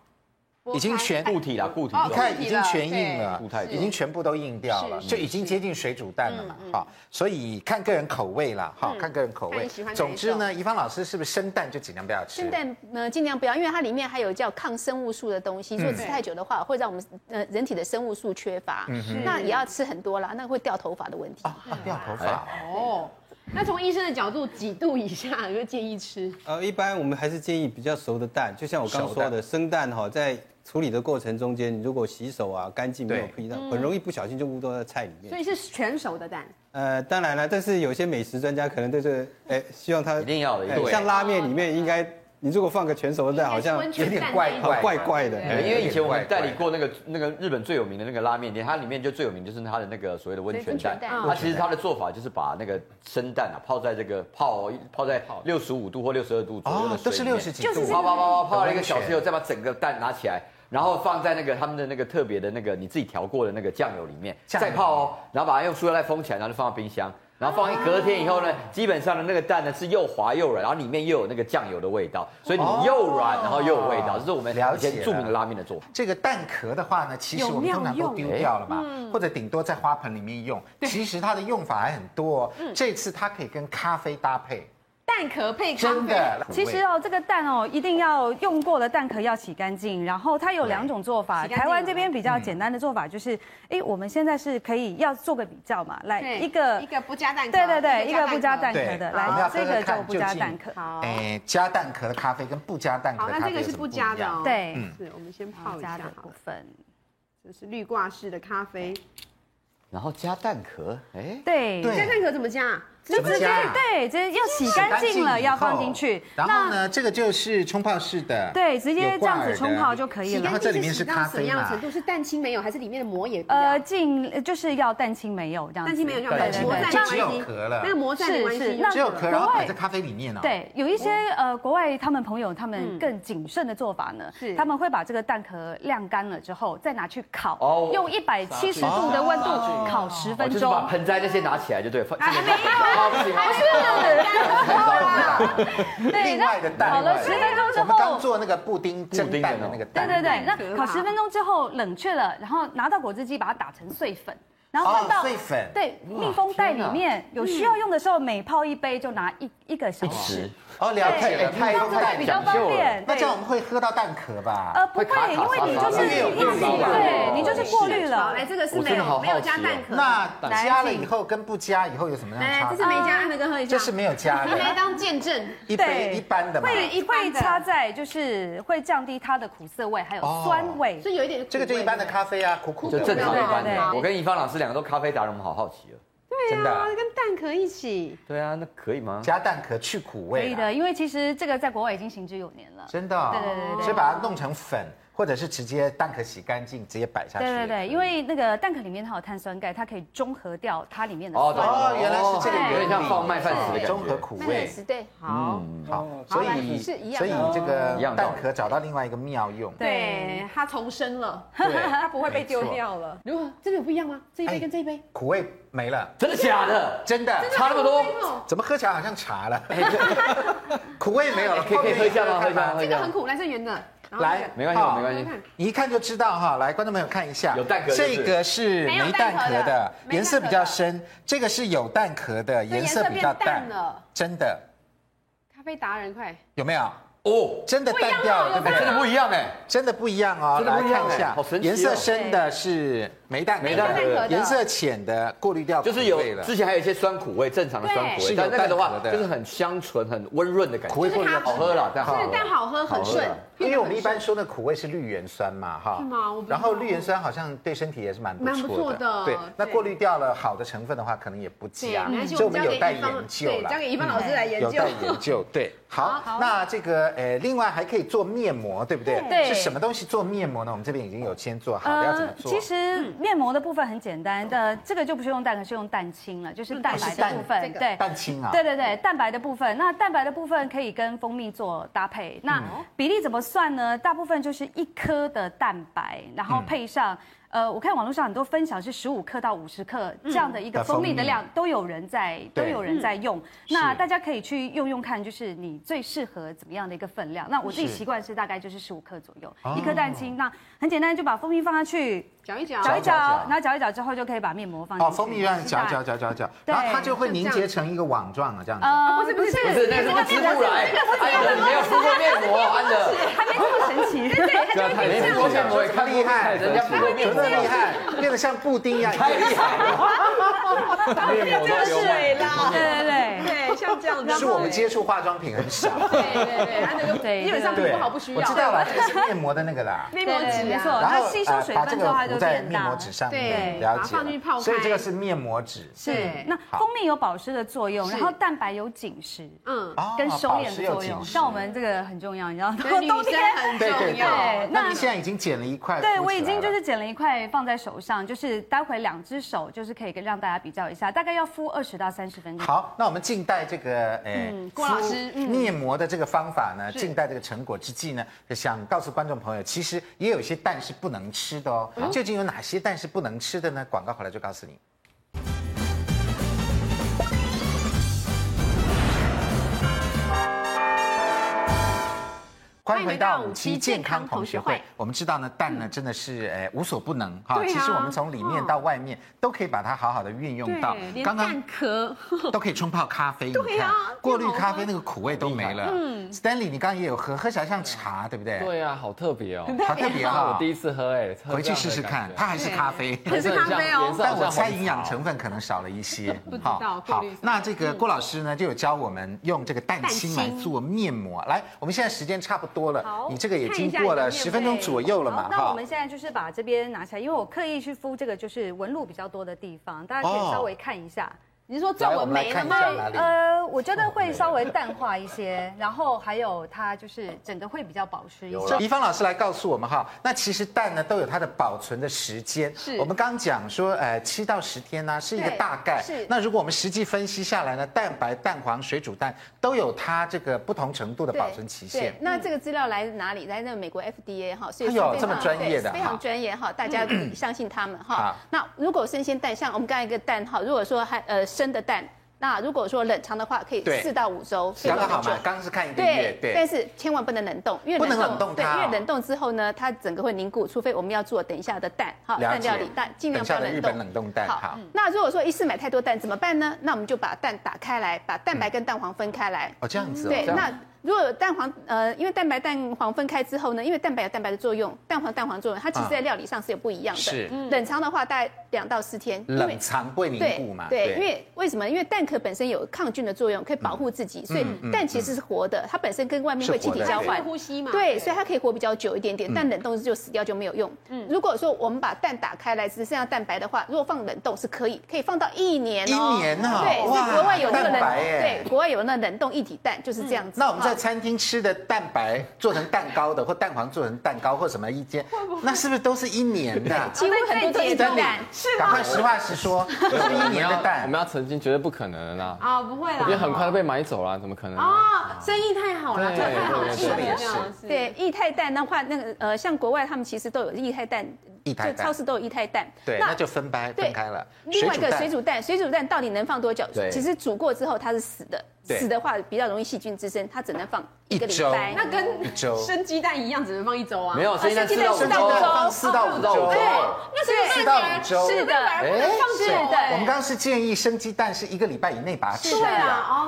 已经全固体了，固体，你看已经全硬了，固态已经全部都硬掉了，就已经接近水煮蛋了嘛，好，所以看个人口味了，好，看个人口味。总之呢，怡芳老师是不是生蛋就尽量不要吃？生蛋呢尽量不要，因为它里面还有叫抗生物素的东西，如果吃太久的话，会让我们呃人体的生物素缺乏，那也要吃很多啦，那会掉头发的问题。掉头发哦。那从医生的角度，几度以下有没有建议吃？呃，一般我们还是建议比较熟的蛋，就像我刚说的，生蛋哈在。处理的过程中间，你如果洗手啊干净没有碰到，很容易不小心就污到在菜里面。所以是全熟的蛋。呃，当然了，但是有些美食专家可能对这个，哎，希望它一定要的，对。像拉面里面应该，你如果放个全熟的蛋，好像有点怪怪 怪怪的。因为以前我们代理过那个那个日本最有名的那个拉面店，它里面就最有名就是它的那个所谓的温泉蛋。它其实它的做法就是把那个生蛋啊泡在这个泡泡在六十五度或六十二度左右的水里面，都是六十几度，泡泡泡泡泡了一个小时以后，再把整个蛋拿起来。然后放在那个他们的那个特别的那个你自己调过的那个酱油里面再泡哦，然后把它用塑料袋封起来，然后就放到冰箱。然后放一隔天以后呢，基本上的那个蛋呢是又滑又软，然后里面又有那个酱油的味道，所以你又软然后又有味道，这是我们以前著名的拉面的做法。这个蛋壳的话呢，其实我们通常都丢掉了嘛，或者顶多在花盆里面用。其实它的用法还很多，这次它可以跟咖啡搭配。蛋壳配咖啡，真的。其实哦，这个蛋哦，一定要用过的蛋壳要洗干净。然后它有两种做法，台湾这边比较简单的做法就是，哎，我们现在是可以要做个比较嘛，来一个一个不加蛋壳，对对对，一个不加蛋壳的，来这个就不加蛋壳。好，哎，加蛋壳的咖啡跟不加蛋壳的咖啡，好，那这个是不加的哦。对，是我们先泡一下。的部分，这是滤挂式的咖啡，然后加蛋壳，哎，对，加蛋壳怎么加？就直接对，直接要洗干净了，要放进去。然后呢，这个就是冲泡式的，对，直接这样子冲泡就可以了。然后这里面是咖啡嘛？程度是蛋清没有，还是里面的膜也？呃，尽就是要蛋清没有这样。蛋清没有这样，对对对，就只有壳了。那个膜在没关系，只有壳，然后摆在咖啡里面呢。对，有一些呃国外他们朋友他们更谨慎的做法呢，是他们会把这个蛋壳晾干了之后再拿去烤，用一百七十度的温度烤十分钟。就是把盆栽那些拿起来就对，还没有，还是。对，那烤了十分钟之后，我们刚做那个布丁蒸蛋的那个蛋，对对对，那烤十分钟之后冷却了，然后拿到果汁机把它打成碎粉。然后放到对密封袋里面，有需要用的时候每泡一杯就拿一一个小时。哦，了解了，太太比较方便。那这样我们会喝到蛋壳吧？呃，不会，因为你就是对，你就是过滤了。来，这个是没有没有加蛋壳。那加了以后跟不加以后有什么样的差别？这是没加，那个喝一下。这是没有加的。你 来当见证。一杯一般的嘛。会会插在就是会降低它的苦涩味，还有酸味。所以有一点。这个就一般的咖啡啊，苦苦的。就正常一般的。我跟怡芳老师两个都咖啡达人。我们好好奇哦，对啊，跟蛋壳一起，对啊，那可以吗？加蛋壳去苦味，可以的，因为其实这个在国外已经行之有年了，真的，对对对，所以把它弄成粉。或者是直接蛋壳洗干净，直接摆下去。对对对，因为那个蛋壳里面它有碳酸钙，它可以中和掉它里面的酸。哦，原来是这个原理，有点像放麦饭石的中和苦味。对，好，好，所以所以这个蛋壳找到另外一个妙用。对，它重生了，它不会被丢掉了。如何真的有不一样吗？这一杯跟这一杯苦味没了，真的假的？真的差那么多？怎么喝起来好像茶了？苦味没有了，可以可以喝一下吗？喝一下，这个很苦，来是圆的。来，没关系，没关系，你一看就知道哈。来，观众朋友看一下，有蛋壳，这个是没蛋壳的，颜色比较深；这个是有蛋壳的，颜色比较淡了，真的。咖啡达人，快有没有？哦，真的淡掉了，对不对？真的不一样哎，真的不一样哦。来看一下，颜色深的是。没蛋没蛋壳，颜色浅的过滤掉，就是有之前还有一些酸苦味，正常的酸苦味，但那个的话就是很香醇、很温润的感觉，苦味过滤好喝了，但好，但好喝很顺。因为我们一般说的苦味是绿原酸嘛，哈，是吗？然后绿原酸好像对身体也是蛮不错的，对。那过滤掉了好的成分的话，可能也不加，所以我们有待研究了，交给宜芳老师来研究，有待研究。对，好，那这个呃，另外还可以做面膜，对不对？对，是什么东西做面膜呢？我们这边已经有先做好了，要怎么做？其实面膜的部分很。简单的，这个就不是用蛋壳，是用蛋清了，就是蛋白的部分。对，蛋清啊。对对对，蛋白的部分。那蛋白的部分可以跟蜂蜜做搭配。那比例怎么算呢？大部分就是一颗的蛋白，然后配上。呃，我看网络上很多分享是十五克到五十克这样的一个蜂蜜的量，都有人在都有人在用。那大家可以去用用看，就是你最适合怎么样的一个分量。那我自己习惯是大概就是十五克左右，一颗蛋清。那很简单，就把蜂蜜放下去搅一搅，搅一搅，然后搅一搅之后就可以把面膜放进去。哦，蜂蜜让你搅搅搅搅搅，然后它就会凝结成一个网状啊，这样子。呃，不是不是不是，那是吃不来。安德，你没有敷过面膜，安德，还没这么神奇。对对，对，没敷过面膜也太厉害，人家敷过面膜。厉害，变得像布丁一样，太厉害了。面膜都水啦，对对对对，像这样子。是我们接触化妆品很少。对对对，它那个基本上皮肤好不需要。我知道了，这是面膜的那个啦。面膜纸，没错。然后吸收水分之后，它就变大。面膜纸上面，了解。所以这个是面膜纸。是。那蜂蜜有保湿的作用，然后蛋白有紧实，嗯，跟收敛的作用。像我们这个很重要，你知道吗？冬天很重要。那你现在已经剪了一块？对，我已经就是剪了一块放在手上，就是待会两只手就是可以跟让大家比较一下，大概要敷二十到三十分钟。好，那我们静待在这个诶郭老师面膜的这个方法呢，静待这个成果之际呢，想告诉观众朋友，其实也有一些蛋是不能吃的哦。究竟有哪些蛋是不能吃的呢？广告回来就告诉你。欢迎回到五期健康同学会。我们知道呢，蛋呢真的是诶无所不能哈。其实我们从里面到外面都可以把它好好的运用到。刚刚蛋壳 都可以冲泡咖啡，你看过滤咖啡那个苦味都没了。嗯，Stanley，你刚刚也有喝，喝起来像茶，对不对？对啊，好特别哦，好特别啊！我第一次喝哎，回去试试看，它还是咖啡，还是咖啡哦。但我猜营养成分可能少了一些。好。好，那这个郭老师呢就有教我们用这个蛋清来做面膜。来，我们现在时间差不多了，你这个。也经过了十分钟左右了嘛？那我们现在就是把这边拿起来，因为我刻意去敷这个就是纹路比较多的地方，大家可以稍微看一下。你是说皱纹没了吗？呃，我觉得会稍微淡化一些，然后还有它就是整个会比较保湿一些。怡芳老师来告诉我们哈，那其实蛋呢都有它的保存的时间。是。我们刚讲说，呃，七到十天呢是一个大概。是。那如果我们实际分析下来呢，蛋白、蛋黄、水煮蛋都有它这个不同程度的保存期限。那这个资料来自哪里？来自美国 FDA 哈，所以有这么专业的，非常专业哈，大家 相信他们哈。那如果生鲜蛋，像我们刚才一个蛋哈，如果说还呃。生的蛋，那如果说冷藏的话，可以四到五周。刚刚好嘛，刚刚是看一个月，对。但是千万不能冷冻，因为不能冷冻对，因为冷冻之后呢，它整个会凝固，除非我们要做等一下的蛋，好，蛋料理蛋，尽量不要冷冻。日本冷冻蛋。好，那如果说一次买太多蛋怎么办呢？那我们就把蛋打开来，把蛋白跟蛋黄分开来。哦，这样子。对，那。如果有蛋黄，呃，因为蛋白蛋黄分开之后呢，因为蛋白有蛋白的作用，蛋黄蛋黄作用，它其实在料理上是有不一样的。是。冷藏的话，大概两到四天。冷藏不会凝固嘛？对。因为为什么？因为蛋壳本身有抗菌的作用，可以保护自己，所以蛋其实是活的，它本身跟外面会气体交换，呼吸嘛。对，所以它可以活比较久一点点。但冷冻就死掉就没有用。嗯。如果说我们把蛋打开来，只剩下蛋白的话，如果放冷冻是可以，可以放到一年。一年呢？对，所以国外有那个冷，对，国外有那冷冻一体蛋就是这样子。那我们在餐厅吃的。蛋白做成蛋糕的，或蛋黄做成蛋糕，或什么一间，那是不是都是一年的？几乎很多都是蛋，赶快实话实说，都是一年的蛋。我们要澄清，绝对不可能的啦！啊，不会啦，我觉得很快都被买走了，怎么可能？啊，生意太好了，太好了，说的也是。对，液态蛋的话，那个呃，像国外他们其实都有液态蛋。液态蛋，超市都有液态蛋，对，那就分掰分开了。另外一个水煮蛋，水煮蛋到底能放多久？其实煮过之后它是死的，死的话比较容易细菌滋生，它只能放一个礼拜。那跟生鸡蛋一样，只能放一周啊？没有，生鸡蛋四到五周，四到五周。对，那是四到五周，是的，是的。我们刚刚是建议生鸡蛋是一个礼拜以内把它吃掉。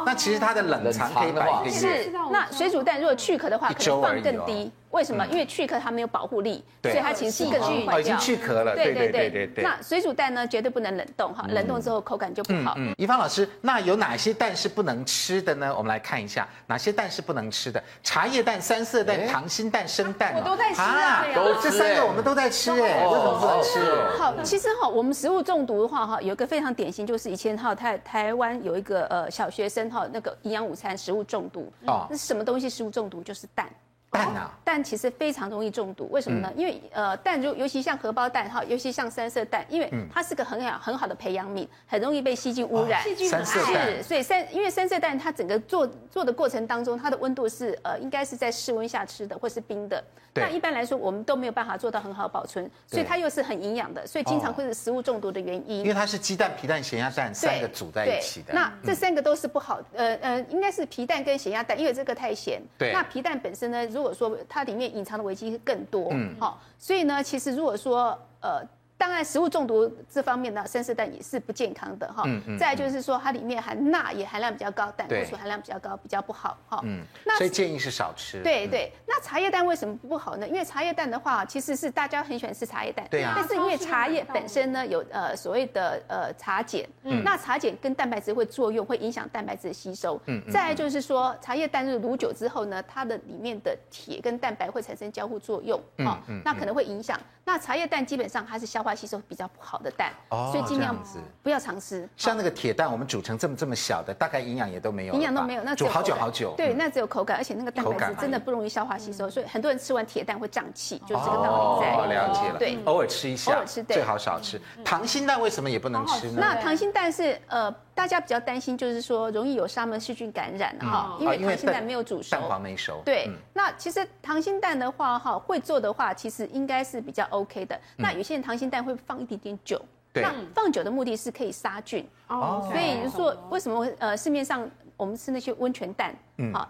那其实它的冷藏可以摆一个月。是，那水煮蛋如果去壳的话，可以放更低。为什么？因为去壳它没有保护力，所以它其实是更容易坏掉。已经去壳了。对对对对对。那水煮蛋呢，绝对不能冷冻哈，冷冻之后口感就不好。嗯，宜芳老师，那有哪些蛋是不能吃的呢？我们来看一下，哪些蛋是不能吃的？茶叶蛋、三色蛋、溏心蛋、生蛋，我都在吃啊。这三个我们都在吃哎，为什么不能吃？好，其实哈，我们食物中毒的话哈，有一个非常典型，就是以前哈台台湾有一个呃小学生哈，那个营养午餐食物中毒哦，那是什么东西食物中毒？就是蛋。蛋啊，蛋其实非常容易中毒，为什么呢？因为呃，蛋如尤其像荷包蛋哈，尤其像三色蛋，因为它是个很好很好的培养皿，很容易被细菌污染。细菌三色蛋，所以三因为三色蛋它整个做做的过程当中，它的温度是呃应该是在室温下吃的，或是冰的。那一般来说，我们都没有办法做到很好保存，所以它又是很营养的，所以经常会是食物中毒的原因。因为它是鸡蛋、皮蛋、咸鸭蛋三个组在一起的。那这三个都是不好，呃呃，应该是皮蛋跟咸鸭蛋，因为这个太咸。对。那皮蛋本身呢，如果说它里面隐藏的危机更多，嗯，好，所以呢，其实如果说呃。当然，食物中毒这方面呢，三色蛋也是不健康的哈。嗯嗯。再来就是说，它里面含钠也含量比较高，胆固醇含量比较高，比较不好哈。嗯。那所以建议是少吃。对对。那茶叶蛋为什么不好呢？因为茶叶蛋的话，其实是大家很喜欢吃茶叶蛋。对啊。但是因为茶叶本身呢有呃所谓的呃茶碱，嗯。那茶碱跟蛋白质会作用，会影响蛋白质的吸收。嗯。再来就是说，茶叶蛋入卤久之后呢，它的里面的铁跟蛋白会产生交互作用。嗯嗯。那可能会影响。那茶叶蛋基本上它是消化吸收比较不好的蛋，所以尽量不要常吃。像那个铁蛋，我们煮成这么这么小的，大概营养也都没有，营养都没有。那煮好久好久，对，那只有口感，而且那个蛋白质真的不容易消化吸收，所以很多人吃完铁蛋会胀气，就是这个道理在。哦，了解了。对，偶尔吃一下，偶尔吃，最好少吃。溏心蛋为什么也不能吃呢？那溏心蛋是呃。大家比较担心就是说容易有沙门氏菌感染哈，因为溏心蛋没有煮熟，蛋黄没熟。对，那其实溏心蛋的话哈，会做的话，其实应该是比较 OK 的。那有些人溏心蛋会放一点点酒，那放酒的目的是可以杀菌哦。所以说为什么呃市面上我们吃那些温泉蛋，啊，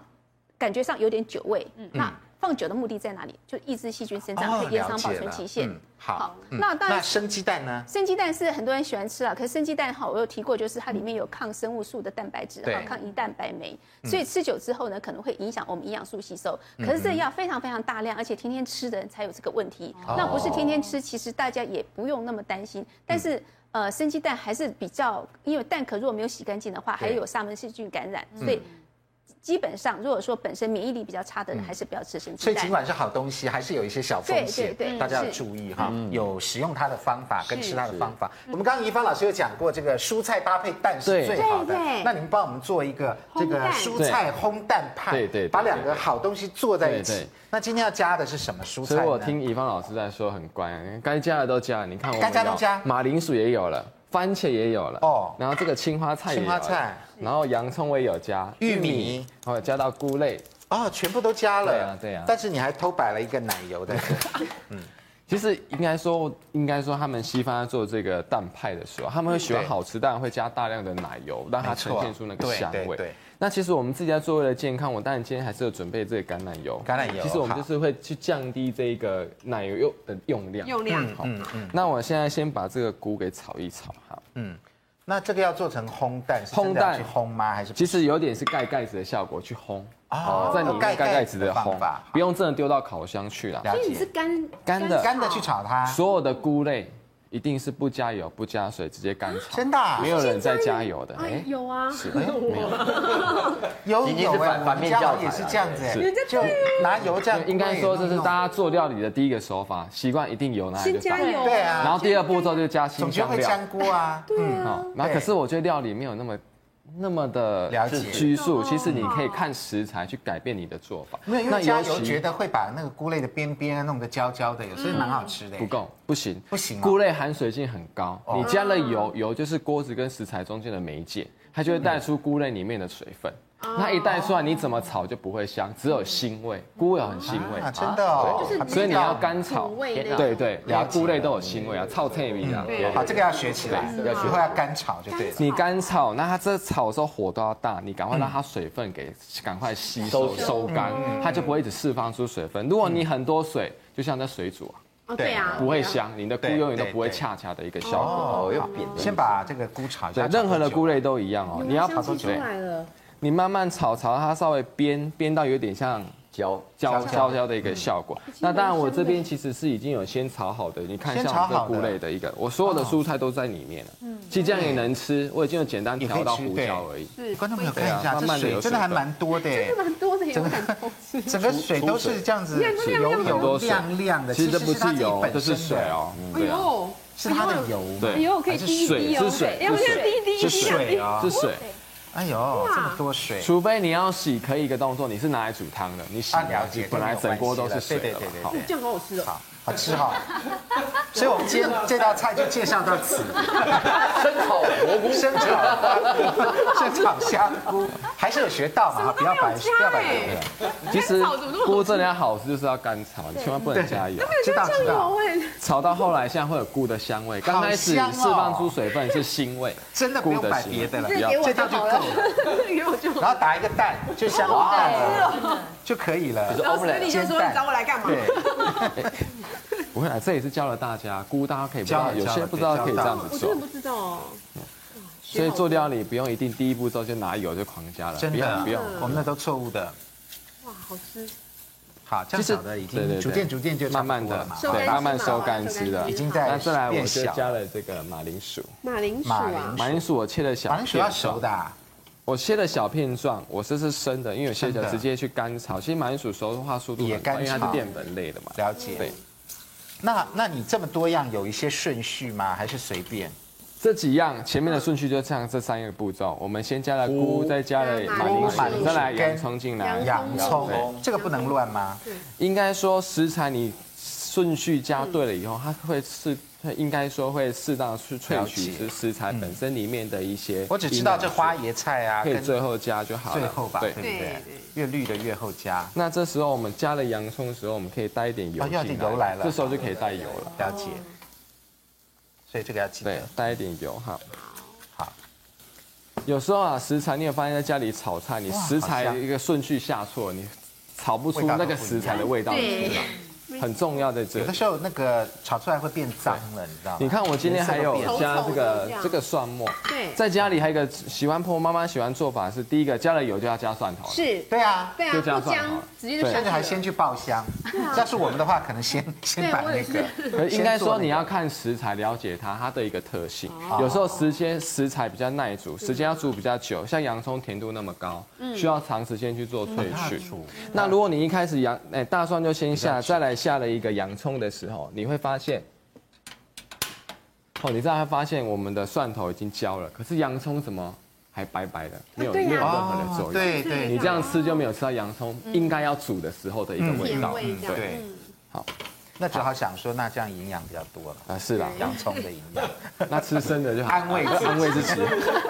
感觉上有点酒味，嗯那。放酒的目的在哪里？就抑制细菌生长，可以延长保存期限。好，那当然生鸡蛋呢？生鸡蛋是很多人喜欢吃啊，可是生鸡蛋哈，我有提过，就是它里面有抗生物素的蛋白质，哈，抗胰蛋白酶，所以吃久之后呢，可能会影响我们营养素吸收。可是这个药非常非常大量，而且天天吃的人才有这个问题。那不是天天吃，其实大家也不用那么担心。但是呃，生鸡蛋还是比较，因为蛋壳如果没有洗干净的话，还有沙门氏菌感染，所以。基本上，如果说本身免疫力比较差的人，还是不要吃生鸡蛋。所以尽管是好东西，还是有一些小风险，大家要注意哈。有使用它的方法跟吃它的方法。我们刚刚怡芳老师有讲过，这个蔬菜搭配蛋是最好的。那你们帮我们做一个这个蔬菜烘蛋派，对对，把两个好东西做在一起。那今天要加的是什么蔬菜？所以我听怡芳老师在说很乖，该加的都加。你看我们该加都加，马铃薯也有了。番茄也有了哦，然后这个青花菜，青花菜，然后洋葱我也有加，玉米，哦，加到菇类，哦，全部都加了，对啊，对啊，但是你还偷摆了一个奶油的，嗯，其实应该说，应该说他们西方在做这个蛋派的时候，他们会喜欢好吃，但会加大量的奶油，让它呈现出那个香味。对。那其实我们自己在做为了健康，我当然今天还是有准备这个橄榄油。橄榄油，其实我们就是会去降低这个奶油用的用量。用量，好。嗯嗯。那我现在先把这个菇给炒一炒，哈。嗯。那这个要做成烘蛋，烘蛋去烘吗？还是？其实有点是盖盖子的效果去烘。哦。在里面盖盖子的烘法，不用真的丢到烤箱去了。所以你是干干的干的去炒它。所有的菇类。一定是不加油、不加水，直接干炒。真的，没有人在加油的。哎，有啊，没有，有有反反面教也是这样子，就拿油这样。应该说这是大家做料理的第一个手法，习惯一定油拿先加油，对啊。然后第二步骤就加新香料。香菇啊，对啊。然后可是我觉得料理没有那么。那么的了解拘束，其实你可以看食材去改变你的做法。没有，因为加油觉得会把那个菇类的边边弄得焦焦的，有时候蛮好吃的。不够，不行，不行。菇类含水性很高，你加了油，油就是锅子跟食材中间的媒介，它就会带出菇类里面的水分。那一带出来，你怎么炒就不会香，只有腥味。菇有很腥味，真的哦。所以你要干炒，对对，连菇类都有腥味啊，臭菜米啊。好，这个要学起来，要学会要干炒就对。你干炒，那它这炒的时候火都要大，你赶快让它水分给赶快吸收收干，它就不会一直释放出水分。如果你很多水，就像在水煮啊，对啊，不会香，你的菇永远都不会恰恰的一个效果。哦，又扁。先把这个菇炒一下。任何的菇类都一样哦，你要炒出来了。你慢慢炒，炒它稍微煸煸到有点像焦焦焦焦的一个效果。那当然，我这边其实是已经有先炒好的，你看像这个菇类的一个，我所有的蔬菜都在里面了。嗯，其实这样也能吃，我已经有简单调到胡椒而已。是，观众朋友看一下，这水真的还蛮多的，真的蛮多的，整个 整个水都是这样子油油亮亮的。其实这不是油，这是水哦。哎呦，是它的油，对，油可以滴一滴哦，水，要不要滴一滴？是水啊，是水。哎呦，这么多水！除非你要洗，可以一个动作，你是拿来煮汤的，你洗了解，本来整锅都是水的。好，这样好好吃哦。好吃哈，所以我们今天这道菜就介绍到此。生炒蘑菇，生炒生炒香菇，还是有学到嘛？不要白不要白油。其实菇真的要好吃，就是要干炒，你千万不能加油。知道知道。炒到后来，现在会有菇的香味。刚开始释放出水分是腥味，真的不用摆别的了，这道就够了。然后打一个蛋，就香蛋了，就可以了。老师你先说你找我来干嘛？不会啊，这也是教了大家，估大家可以教，有些不知道可以这样子做。我真的不知道哦。所以做料理不用一定第一步骤就拿油就狂加了，真的不用，我们那都错误的。哇，好吃。好，这样炒的已经逐渐逐渐就慢慢的，对，慢慢收干吃的，已经在那再来我就加了这个马铃薯。马铃薯啊，马铃薯我切的小，马铃薯要熟的。我切的小片状，我这是生的，因为有些人直接去干炒。其实马铃薯熟的话速度很快，因为它是淀粉类的嘛。了解。对。那那你这么多样有一些顺序吗？还是随便？这几样前面的顺序就这样，这三个步骤，我们先加了菇，再加了马铃薯，再来洋葱进来。洋葱，这个不能乱吗？应该说食材你顺序加对了以后，它会是应该说会适当去萃取食材本身里面的一些。我只知道这花椰菜啊，可以最后加就好了。最后吧，对不对？越绿的越后加。那这时候我们加了洋葱的时候，我们可以带一点油进来。油来了，这时候就可以带油了。了解。所以这个要记得带一点油哈。好。有时候啊，食材你有发现在家里炒菜，你食材一个顺序下错，你炒不出那个食材的味道出来。很重要的，有的时候那个炒出来会变脏了，你知道吗？你看我今天还有加这个这个蒜末，对，在家里还有一个喜欢婆婆妈妈喜欢做法是，第一个加了油就要加蒜头，是，对啊，对啊，就加蒜头，直接就甚至还先去爆香。要是我们的话，可能先先把那个，应该说你要看食材，了解它它的一个。特性。有时候时间食材比较耐煮，时间要煮比较久，像洋葱甜度那么高，需要长时间去做萃取。那如果你一开始洋哎大蒜就先下，再来。下了一个洋葱的时候，你会发现，哦，你知道会发现我们的蒜头已经焦了，可是洋葱怎么还白白的，没有没有任何的作用。对对，你这样吃就没有吃到洋葱应该要煮的时候的一个味道。对，好。那只好想说，那这样营养比较多了啊，是啦，洋葱的营养，那吃生的就好，安慰安慰之词，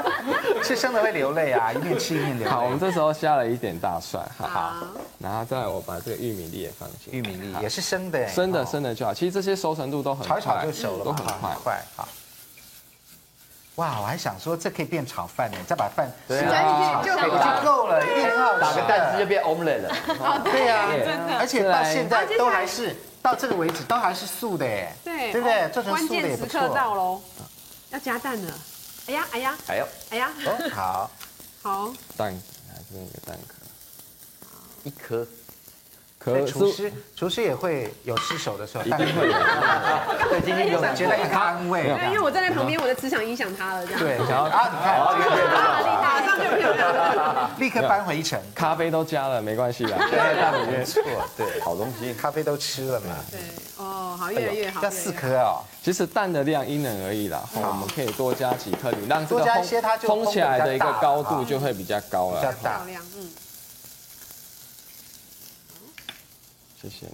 吃生的会流泪啊，一面吃一面流泪。好，我们这时候下了一点大蒜，好，然后再来我把这个玉米粒也放进，玉米粒也是生的，生的生的就好，其实这些熟成度都很快，炒一炒就熟了，都很快快。好。哇，我还想说这可以变炒饭呢，再把饭对啊，就够了，一号打个蛋汁就变 omelette 了。对呀，真的，而且到现在都还是到这个为止都还是素的耶，对，对不对？做成素的也不错。关键时刻到喽，要加蛋了。哎呀，哎呀，哎呦，哎呀，好，好，蛋还是那个蛋壳，一颗。厨师，厨师也会有失手的时候，一定会有。对，今天有觉得很安慰。对，因为我站在旁边，我的磁场影响他了，这样。对，然后啊，你看，马上就漂亮，立刻搬回一城。咖啡都加了，没关系的。对，蛋里面错，对，好东西，咖啡都吃了嘛。对，哦，好，越来越好。要四颗哦。其实蛋的量因人而异啦，我们可以多加几颗，你让这个烘起来的一个高度就会比较高了。比较大，嗯。谢谢你。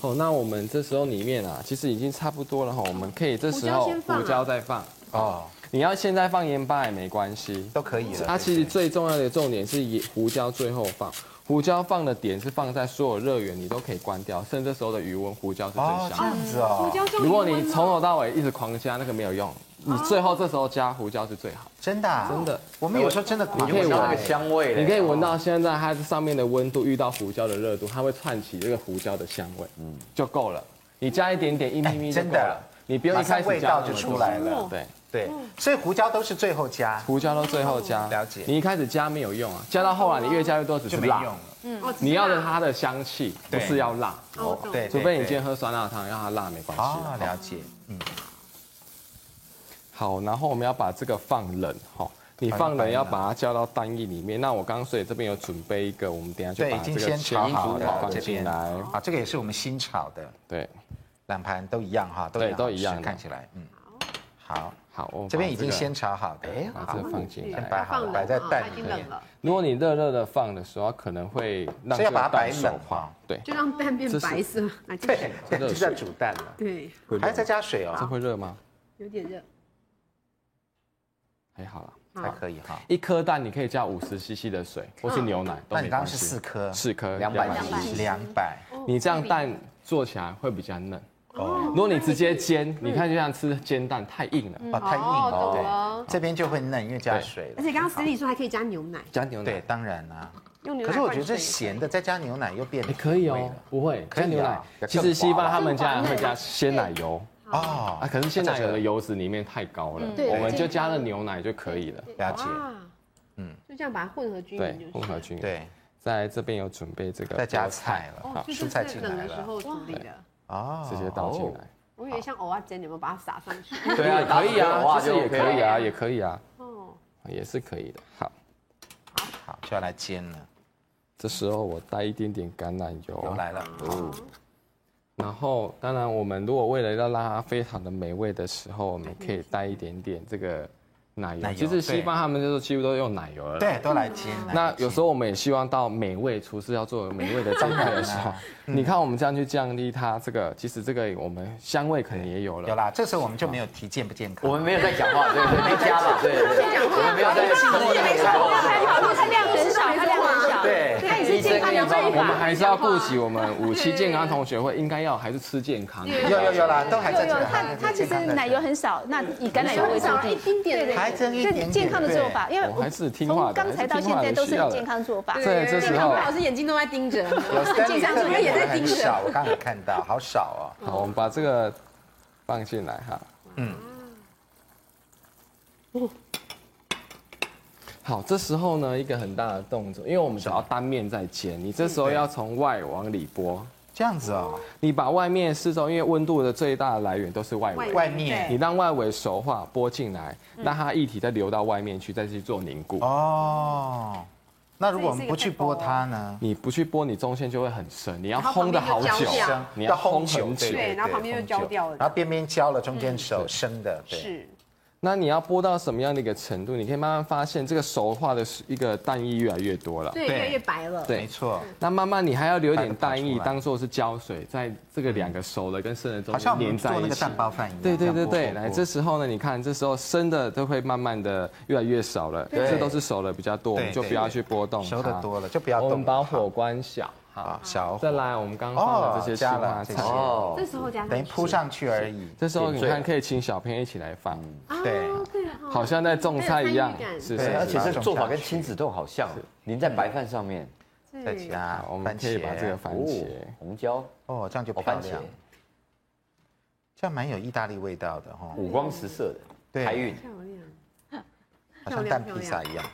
哦，那我们这时候里面啊，其实已经差不多了哈。我们可以这时候胡椒再放哦。你要现在放盐巴也没关系，都可以了。它其实最重要的重点是盐胡椒最后放。胡椒放的点是放在所有热源，你都可以关掉，甚至这时候的余温，胡椒是最香的。这样子哦。如果你从头到尾一直狂加，那个没有用。你最后这时候加胡椒是最好，真的，真的。我们有时候真的，你可以闻。那个香味，你可以闻到现在它上面的温度遇到胡椒的热度，它会串起这个胡椒的香味，嗯，就够了。你加一点点一咪咪就够了，你不用一开始味道就出来了。对。对，所以胡椒都是最后加，胡椒都最后加。了解。你一开始加没有用啊，加到后来你越加越多只是辣。嗯，你要的它的香气不是要辣。哦，对，除非你今天喝酸辣汤，让它辣没关系。哦，了解，嗯。好，然后我们要把这个放冷哈，你放冷要把它浇到蛋液里面。那我刚刚所以这边有准备一个，我们等下就把这个先炒好的放进来。啊，这个也是我们新炒的，对，两盘都一样哈，对，都一样，看起来，嗯，好，好，我这边已经先炒好的，哎，把这个放进来，摆好，摆在蛋里面。如果你热热的放的时候，可能会让这个蛋熟化，对，就让蛋变白色，对，这就在煮蛋了，对，还要再加水哦，这会热吗？有点热。还好了，还可以哈。一颗蛋你可以加五十 CC 的水，或是牛奶都没关系。那你刚刚是四颗，四颗两百 CC，两百。你这样蛋做起来会比较嫩。哦。如果你直接煎，你看就像吃煎蛋太硬了，哦，太硬了。对，这边就会嫩，因为加水。而且刚刚 Cindy 说还可以加牛奶，加牛奶。对，当然啦。可是我觉得这咸的再加牛奶又变。可以哦，不会，加牛奶。其实西方他们家人会加鲜奶油。哦，啊，可是现在有的油脂里面太高了，我们就加了牛奶就可以了。了解，嗯，就这样把它混合均匀就混合均匀。对，在这边有准备这个，再加菜了，好，蔬菜进来了。冷的时候处理的，哦，直接倒进来。我以为像蚵仔煎，你们把它撒上去。对啊，可以啊，其实也可以啊，也可以啊，哦，也是可以的。好，好，就要来煎了。这时候我带一点点橄榄油来了。然后，当然，我们如果为了要让它非常的美味的时候，我们可以带一点点这个奶油，其实西方他们就是几乎都用奶油了，对，都来煎。那有时候我们也希望到美味，厨师要做美味的煎蛋的时候，你看我们这样去降低它这个，其实这个我们香味可能也有了。有啦，这时候我们就没有提健不健康，我们没有在讲话，对对，没加嘛，对对。我们没有在讲话，我们还是要顾及我们 五期健康同学会应该要还是吃健康。有有有啦，都还在。有有，它它其实奶油很少，那以橄榄油为主，一丁点的。还真一点点。健康的做法，因为我还是听话的，从刚才到现在都是很健康做法。对，这时候老师眼睛都在盯着，健康主任也在盯着。我刚才看到，好少哦。好，我们把这个放进来哈。嗯。好，这时候呢，一个很大的动作，因为我们想要单面在煎，你这时候要从外往里拨。这样子哦，你把外面四周，因为温度的最大的来源都是外围，外面，你让外围熟化，拨进来，让它液体再流到外面去，再去做凝固。哦，那如果我们不去拨它呢？你不去拨，你中线就会很深，你要烘的好久，你要烘很久，对，然后旁边就焦掉了，然后边边焦了，中间熟生的，是。那你要拨到什么样的一个程度？你可以慢慢发现，这个熟化的一个蛋液越来越多了，对，越来越白了。对，没错。那慢慢你还要留一点蛋液，当做是胶水，在这个两个熟的跟生的中间粘在一起。做那个蛋包饭一样。对对对对，来，这时候呢，你看，这时候生的都会慢慢的越来越少了，这都是熟的比较多，我们就不要去拨动。熟的多了就不要动。我们把火关小。好，小再来，我们刚刚放的这些青花菜，哦，这时候加等于铺上去而已。这时候你看，可以请小朋友一起来放，对，好像在种菜一样，是是，而且这做法跟亲子豆好像，淋在白饭上面，再加，我们可以把这个番茄、红椒，哦，这样就漂亮，这样蛮有意大利味道的哈，五光十色的，对，海韵，好像蛋披萨一样。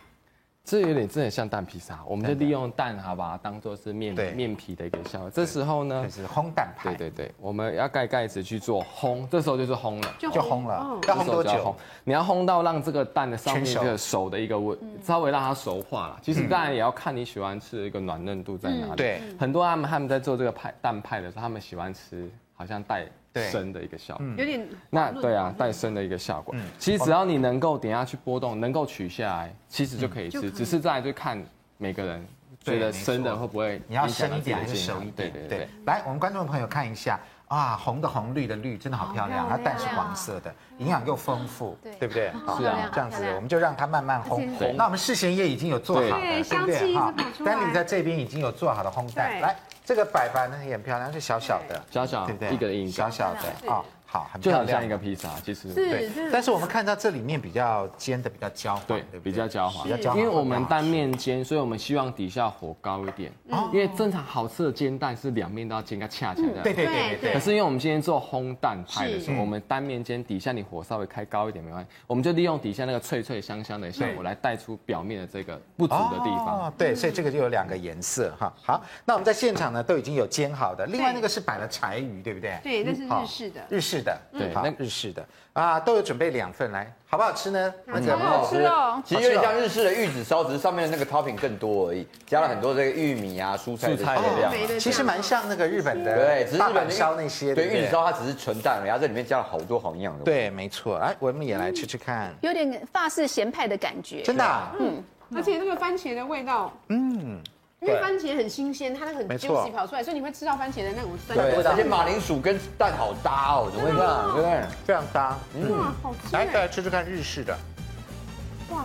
这有点真的像蛋披萨，我们就利用蛋，好把它当做是面面皮的一个效果。这时候呢，就是烘蛋派。对对对，我们要盖盖子去做烘，这时候就是烘了，就烘了。要烘多久？你要烘到让这个蛋的上面这个熟的一个温，稍微让它熟化了。其实当然也要看你喜欢吃的一个软嫩度在哪里。对，很多他们他们在做这个派蛋派的时候，他们喜欢吃好像带。生的一个效果，有点那对啊，带生的一个效果。其实只要你能够等下去波动，能够取下来，其实就可以吃。只是在就看每个人觉得生的会不会，你要生一点还是熟一点？对对对。来，我们观众朋友看一下啊，红的红，绿的绿，真的好漂亮。它蛋是黄色的，营养又丰富，对不对？是啊，这样子我们就让它慢慢烘。那我们事先也已经有做好了，对不对？哈，丹尼在这边已经有做好的烘蛋，来。这个摆盘呢也很漂亮，是小小的，小小，对不对？一个印，小小的啊，好，很漂亮，就好像一个披萨，其实对。但是我们看到这里面比较煎的比较焦黄，对，比较焦黄，比较焦黄。因为我们单面煎，所以我们希望底下火高一点。因为正常好吃的煎蛋是两面都要煎个恰恰的。对对对对。可是因为我们今天做烘蛋派的时候，我们单面煎，底下你火稍微开高一点没关系，我们就利用底下那个脆脆香香的效果来带出表面的这个不足的地方。哦，对，所以这个就有两个颜色哈。好，那我们在现场呢都已经有煎好的，另外那个是摆了柴鱼，对不对？对，那是日式的。日式的，对，那日式的啊，都有准备两份来，好不好吃呢？很好吃哦，其实有点像日式的玉子烧，只是上面的那个 topping 更多而已，加了很多这个玉米啊、蔬菜的料。其实蛮像那个日本的，对，只是日本烧那些。对，玉子烧它只是纯蛋，然后这里面加了好多好营养的。对，没错。哎，我们也来吃吃看，有点法式咸派的感觉。真的，嗯，而且那个番茄的味道，嗯。因为番茄很新鲜，它那个很 juicy 跑出来，所以你会吃到番茄的那种酸味道。而且马铃薯跟蛋好搭哦，怎么会这样？对不对？非常搭。哇，好吃！来，再来吃吃看日式的。哇，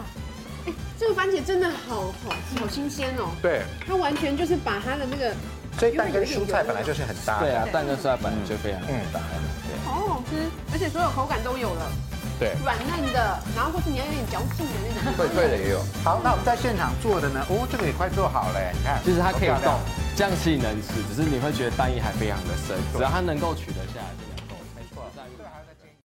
哎，这个番茄真的好好好新鲜哦。对。它完全就是把它的那个，所以蛋跟蔬菜本来就是很搭。对啊，蛋跟蔬菜本来就非常搭。对，好好吃，而且所有口感都有了。对，软嫩的，然后或是你要有点嚼劲的那种，脆脆的也有。好，那我们在现场做的呢？哦，这个也快做好了，你看，其实它可以动，这样其实能吃，只是你会觉得蛋液还非常的深，只要它能够取得下来